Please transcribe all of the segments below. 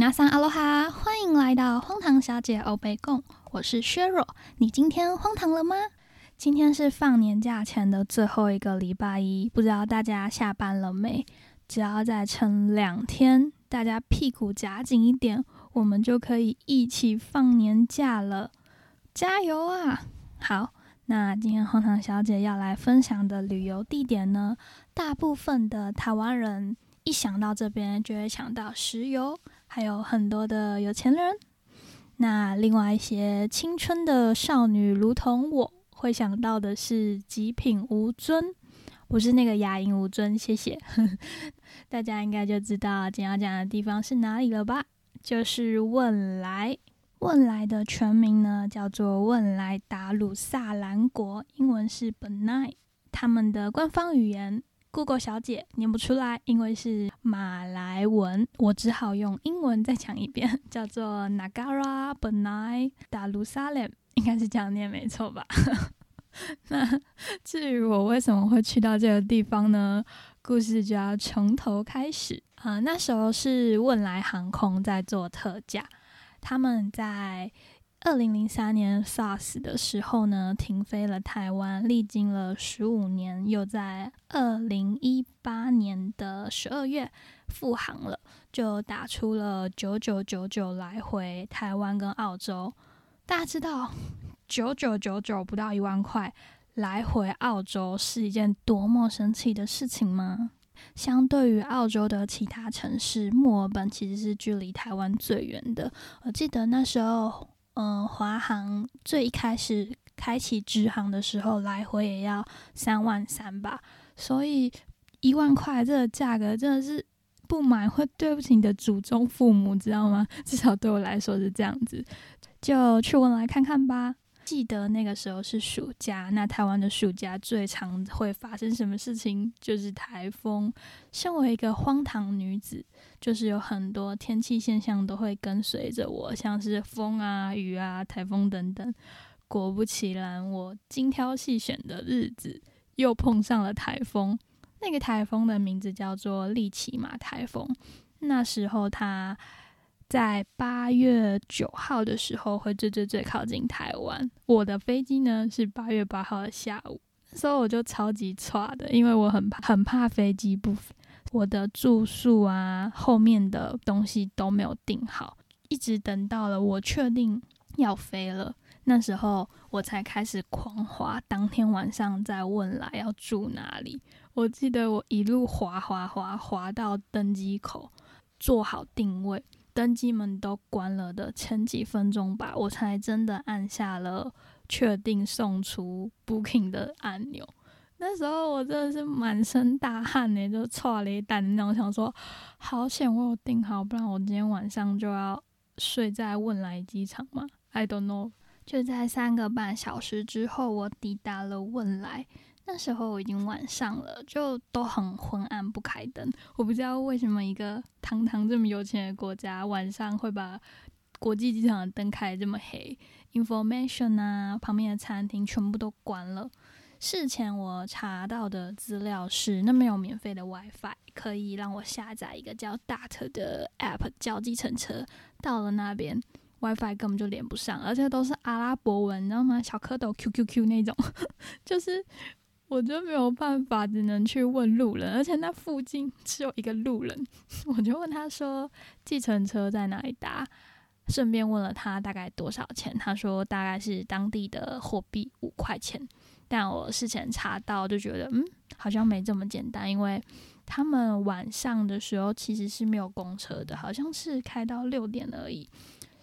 娜桑阿罗哈，欢迎来到荒唐小姐欧贝贡，我是削弱。你今天荒唐了吗？今天是放年假前的最后一个礼拜一，不知道大家下班了没？只要再撑两天，大家屁股夹紧一点，我们就可以一起放年假了。加油啊！好，那今天荒唐小姐要来分享的旅游地点呢，大部分的台湾人一想到这边就会想到石油。还有很多的有钱人，那另外一些青春的少女，如同我会想到的是极品吴尊，不是那个牙龈吴尊，谢谢。大家应该就知道今天要讲的地方是哪里了吧？就是汶莱。汶莱的全名呢叫做汶莱达鲁萨兰国，英文是 Benai，他们的官方语言。Google 小姐念不出来，因为是马来文，我只好用英文再讲一遍，叫做 Nagara Benai Darussalam，应该是这样念没错吧？那至于我为什么会去到这个地方呢？故事就要从头开始啊。那时候是汶莱航空在做特价，他们在。二零零三年 SARS 的时候呢，停飞了台湾，历经了十五年，又在二零一八年的十二月复航了，就打出了九九九九来回台湾跟澳洲。大家知道九九九九不到一万块来回澳洲是一件多么神奇的事情吗？相对于澳洲的其他城市，墨尔本其实是距离台湾最远的。我记得那时候。嗯，华航最一开始开启直航的时候，来回也要三万三吧，所以一万块这个价格真的是不买会对不起你的祖宗父母，知道吗？至少对我来说是这样子，就去问来看看吧。记得那个时候是暑假，那台湾的暑假最常会发生什么事情？就是台风。身为一个荒唐女子，就是有很多天气现象都会跟随着我，像是风啊、雨啊、台风等等。果不其然，我精挑细选的日子又碰上了台风。那个台风的名字叫做利奇马台风。那时候它。在八月九号的时候会最最最靠近台湾。我的飞机呢是八月八号的下午，所以我就超级差的，因为我很怕很怕飞机不，我的住宿啊后面的东西都没有订好，一直等到了我确定要飞了，那时候我才开始狂滑。当天晚上再问来要住哪里，我记得我一路滑滑滑滑到登机口，做好定位。登机门都关了的前几分钟吧，我才真的按下了确定送出 booking 的按钮。那时候我真的是满身大汗呢，就错了一单那种，想说好险我有订好，不然我今天晚上就要睡在汶莱机场嘛。I don't know。就在三个半小时之后，我抵达了汶莱。那时候我已经晚上了，就都很昏暗，不开灯。我不知道为什么一个堂堂这么有钱的国家，晚上会把国际机场的灯开这么黑。Information 啊，旁边的餐厅全部都关了。事前我查到的资料是，那边有免费的 WiFi，可以让我下载一个叫 Dart 的 App 叫计程车。到了那边，WiFi 根本就连不上，而且都是阿拉伯文，你知道吗？小蝌蚪 QQQ 那种，就是。我就没有办法，只能去问路人，而且那附近 只有一个路人，我就问他说：“计程车在哪里搭？”顺便问了他大概多少钱，他说大概是当地的货币五块钱。但我事前查到就觉得，嗯，好像没这么简单，因为他们晚上的时候其实是没有公车的，好像是开到六点而已，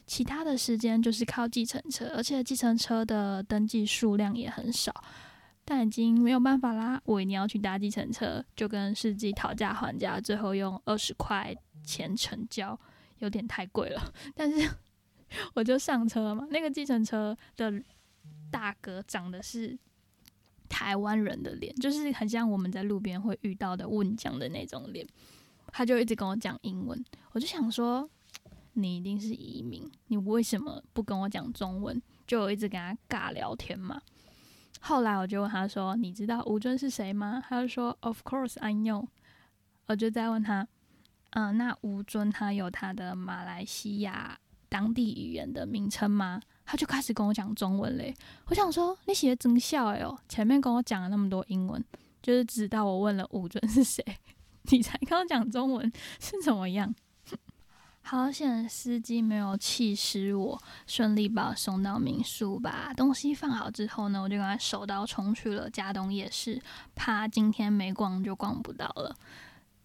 其他的时间就是靠计程车，而且计程车的登记数量也很少。但已经没有办法啦，我一定要去搭计程车，就跟司机讨价还价，最后用二十块钱成交，有点太贵了。但是我就上车嘛，那个计程车的大哥长的是台湾人的脸，就是很像我们在路边会遇到的问讲的那种脸。他就一直跟我讲英文，我就想说，你一定是移民，你为什么不跟我讲中文？就一直跟他尬聊天嘛。后来我就问他说：“你知道吴尊是谁吗？”他就说：“Of course I know。”我就再问他：“嗯，那吴尊他有他的马来西亚当地语言的名称吗？他就开始跟我讲中文嘞。我想说，你写的真笑哎哦，前面跟我讲了那么多英文，就是直到我问了吴尊是谁，你才跟我讲中文是怎么样？好险，司机没有气死我，顺利把我送到民宿。把东西放好之后呢，我就赶快手刀冲去了嘉东夜市，怕今天没逛就逛不到了。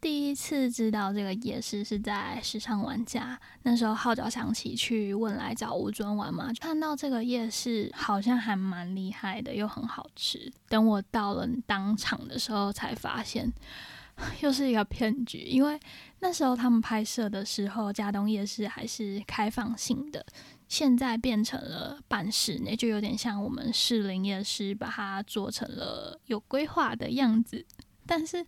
第一次知道这个夜市是在时尚玩家，那时候号角响起去问来找吴尊玩嘛，看到这个夜市好像还蛮厉害的，又很好吃。等我到了当场的时候，才发现。又是一个骗局，因为那时候他们拍摄的时候，嘉东夜市还是开放性的，现在变成了半室内，就有点像我们士林夜市把它做成了有规划的样子。但是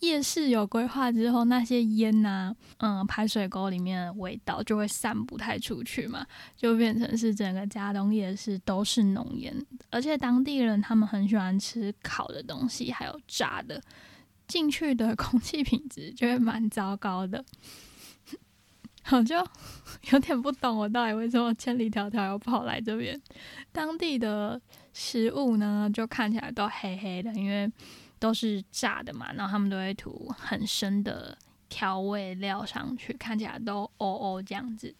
夜市有规划之后，那些烟呐，嗯，排水沟里面的味道就会散不太出去嘛，就变成是整个嘉东夜市都是浓烟，而且当地人他们很喜欢吃烤的东西，还有炸的。进去的空气品质就会蛮糟糕的，我就有点不懂我到底为什么千里迢迢要跑来这边。当地的食物呢，就看起来都黑黑的，因为都是炸的嘛，然后他们都会涂很深的调味料上去，看起来都哦哦这样子。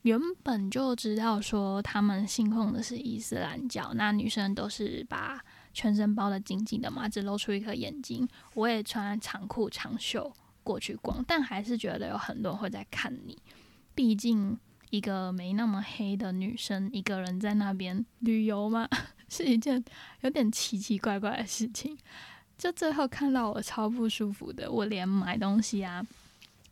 原本就知道说他们信奉的是伊斯兰教，那女生都是把。全身包的紧紧的嘛，只露出一颗眼睛。我也穿长裤长袖过去逛，但还是觉得有很多人会在看你。毕竟一个没那么黑的女生，一个人在那边旅游嘛，是一件有点奇奇怪怪的事情。就最后看到我超不舒服的，我连买东西啊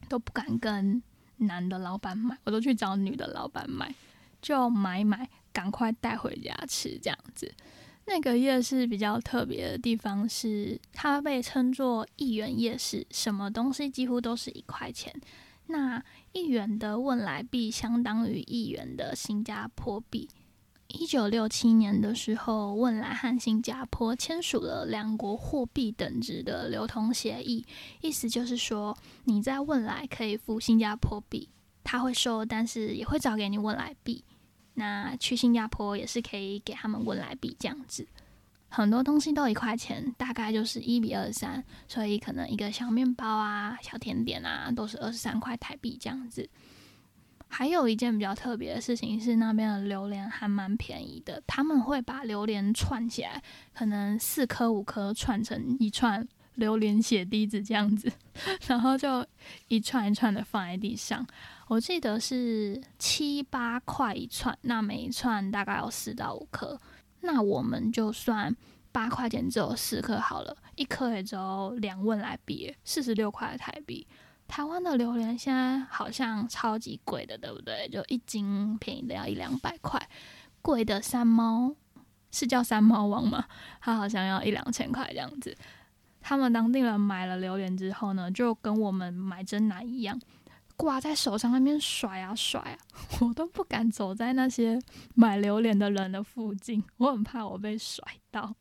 都不敢跟男的老板买，我都去找女的老板买，就买买，赶快带回家吃这样子。那个夜市比较特别的地方是，它被称作一元夜市，什么东西几乎都是一块钱。那一元的汶莱币相当于一元的新加坡币。一九六七年的时候，汶莱和新加坡签署了两国货币等值的流通协议，意思就是说，你在汶莱可以付新加坡币，他会收，但是也会找给你汶莱币。那去新加坡也是可以给他们汶莱币这样子，很多东西都一块钱，大概就是一比二三，所以可能一个小面包啊、小甜点啊，都是二十三块台币这样子。还有一件比较特别的事情是，那边的榴莲还蛮便宜的，他们会把榴莲串起来，可能四颗五颗串成一串榴莲血滴子这样子，然后就一串一串的放在地上。我记得是七八块一串，那每一串大概有四到五颗，那我们就算八块钱只有四颗好了，一颗也只有两问来比，四十六块台币。台湾的榴莲现在好像超级贵的，对不对？就一斤便宜的要一两百块，贵的三猫是叫三猫王吗？它好像要一两千块这样子。他们当地人买了榴莲之后呢，就跟我们买真奶一样。挂在手上那边甩啊甩啊，我都不敢走在那些买榴莲的人的附近，我很怕我被甩到。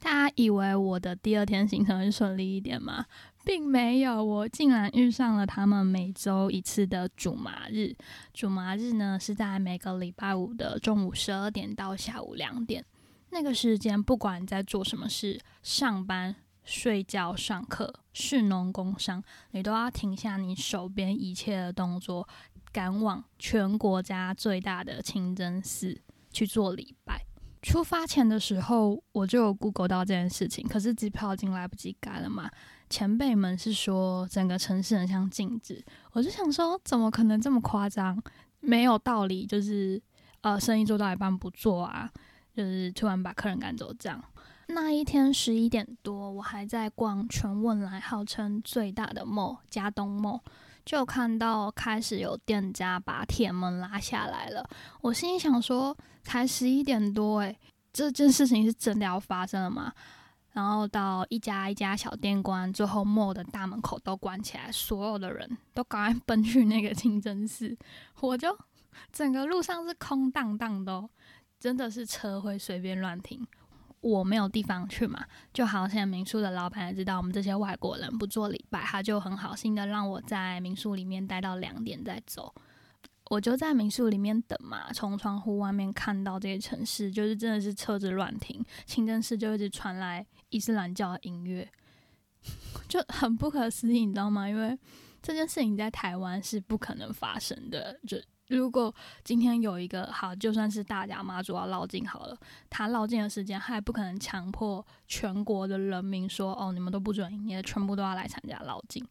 大家以为我的第二天行程会顺利一点吗？并没有，我竟然遇上了他们每周一次的主麻日。主麻日呢是在每个礼拜五的中午十二点到下午两点，那个时间不管在做什么事，上班。睡觉、上课、市农工商，你都要停下你手边一切的动作，赶往全国家最大的清真寺去做礼拜。出发前的时候，我就有 Google 到这件事情，可是机票已经来不及改了嘛。前辈们是说整个城市很像静止，我就想说，怎么可能这么夸张？没有道理，就是呃，生意做到一半不做啊，就是突然把客人赶走这样。那一天十一点多，我还在逛全汶莱号称最大的 mall 加东 mall，就看到开始有店家把铁门拉下来了。我心里想说，才十一点多，诶，这件事情是真的要发生了吗？然后到一家一家小店关，最后 mall 的大门口都关起来，所有的人都赶快奔去那个清真寺，我就整个路上是空荡荡的，真的是车会随便乱停。我没有地方去嘛，就好像民宿的老板也知道我们这些外国人不做礼拜，他就很好心的让我在民宿里面待到两点再走。我就在民宿里面等嘛，从窗户外面看到这些城市，就是真的是车子乱停，清真寺就一直传来伊斯兰教的音乐，就很不可思议，你知道吗？因为这件事情在台湾是不可能发生的，就。如果今天有一个好，就算是大家妈祖要绕境好了，他绕境的时间，他也不可能强迫全国的人民说：“哦，你们都不准营业，全部都要来参加绕境。”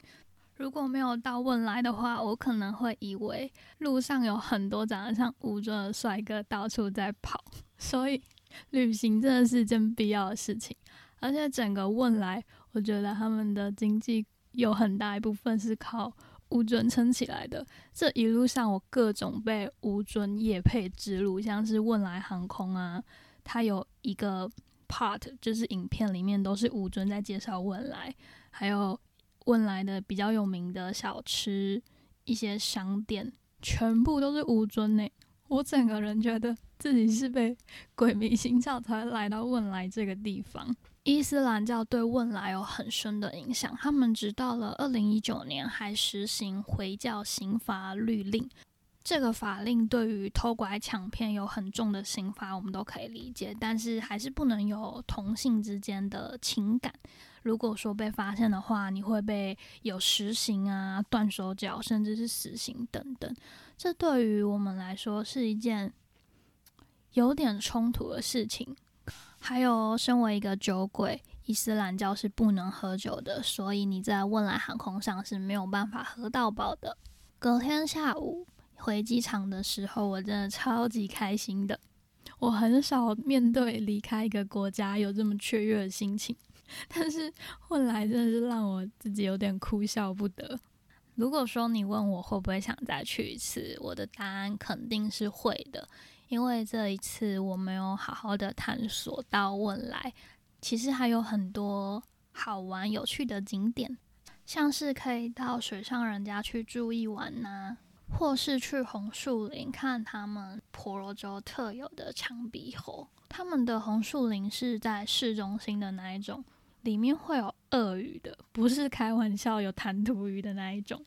如果没有到汶来的话，我可能会以为路上有很多长得像吴尊的帅哥到处在跑。所以，旅行真的是件必要的事情。而且，整个汶来，我觉得他们的经济有很大一部分是靠。吴尊撑起来的这一路上，我各种被吴尊夜配之路，像是汶莱航空啊，它有一个 part 就是影片里面都是吴尊在介绍汶莱，还有汶莱的比较有名的小吃、一些商店，全部都是吴尊呢。我整个人觉得自己是被鬼迷心窍才来到汶莱这个地方。伊斯兰教对汶莱有很深的影响，他们直到了二零一九年还实行回教刑罚律令。这个法令对于偷拐抢骗有很重的刑罚，我们都可以理解，但是还是不能有同性之间的情感。如果说被发现的话，你会被有实刑啊、断手脚，甚至是死刑等等。这对于我们来说是一件有点冲突的事情。还有，身为一个酒鬼，伊斯兰教是不能喝酒的，所以你在汶莱航空上是没有办法喝到饱的。隔天下午回机场的时候，我真的超级开心的。我很少面对离开一个国家有这么雀跃的心情，但是汶莱真的是让我自己有点哭笑不得。如果说你问我会不会想再去一次，我的答案肯定是会的。因为这一次我没有好好的探索到未来，其实还有很多好玩有趣的景点，像是可以到水上人家去住一晚呐，或是去红树林看他们婆罗洲特有的长鼻猴。他们的红树林是在市中心的那一种，里面会有鳄鱼的，不是开玩笑有弹涂鱼的那一种。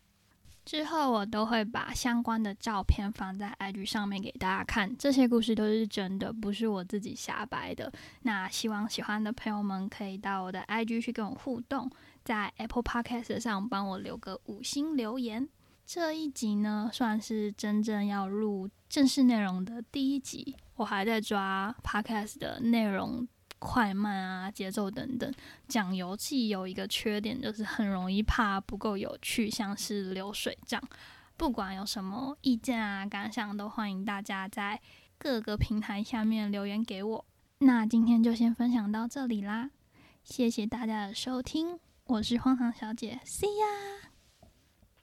之后我都会把相关的照片放在 IG 上面给大家看，这些故事都是真的，不是我自己瞎掰的。那希望喜欢的朋友们可以到我的 IG 去跟我互动，在 Apple Podcast 上帮我留个五星留言。这一集呢，算是真正要录正式内容的第一集，我还在抓 Podcast 的内容。快慢啊，节奏等等。讲游记有一个缺点，就是很容易怕不够有趣，像是流水账。不管有什么意见啊、感想，都欢迎大家在各个平台下面留言给我。那今天就先分享到这里啦，谢谢大家的收听，我是荒唐小姐，See ya。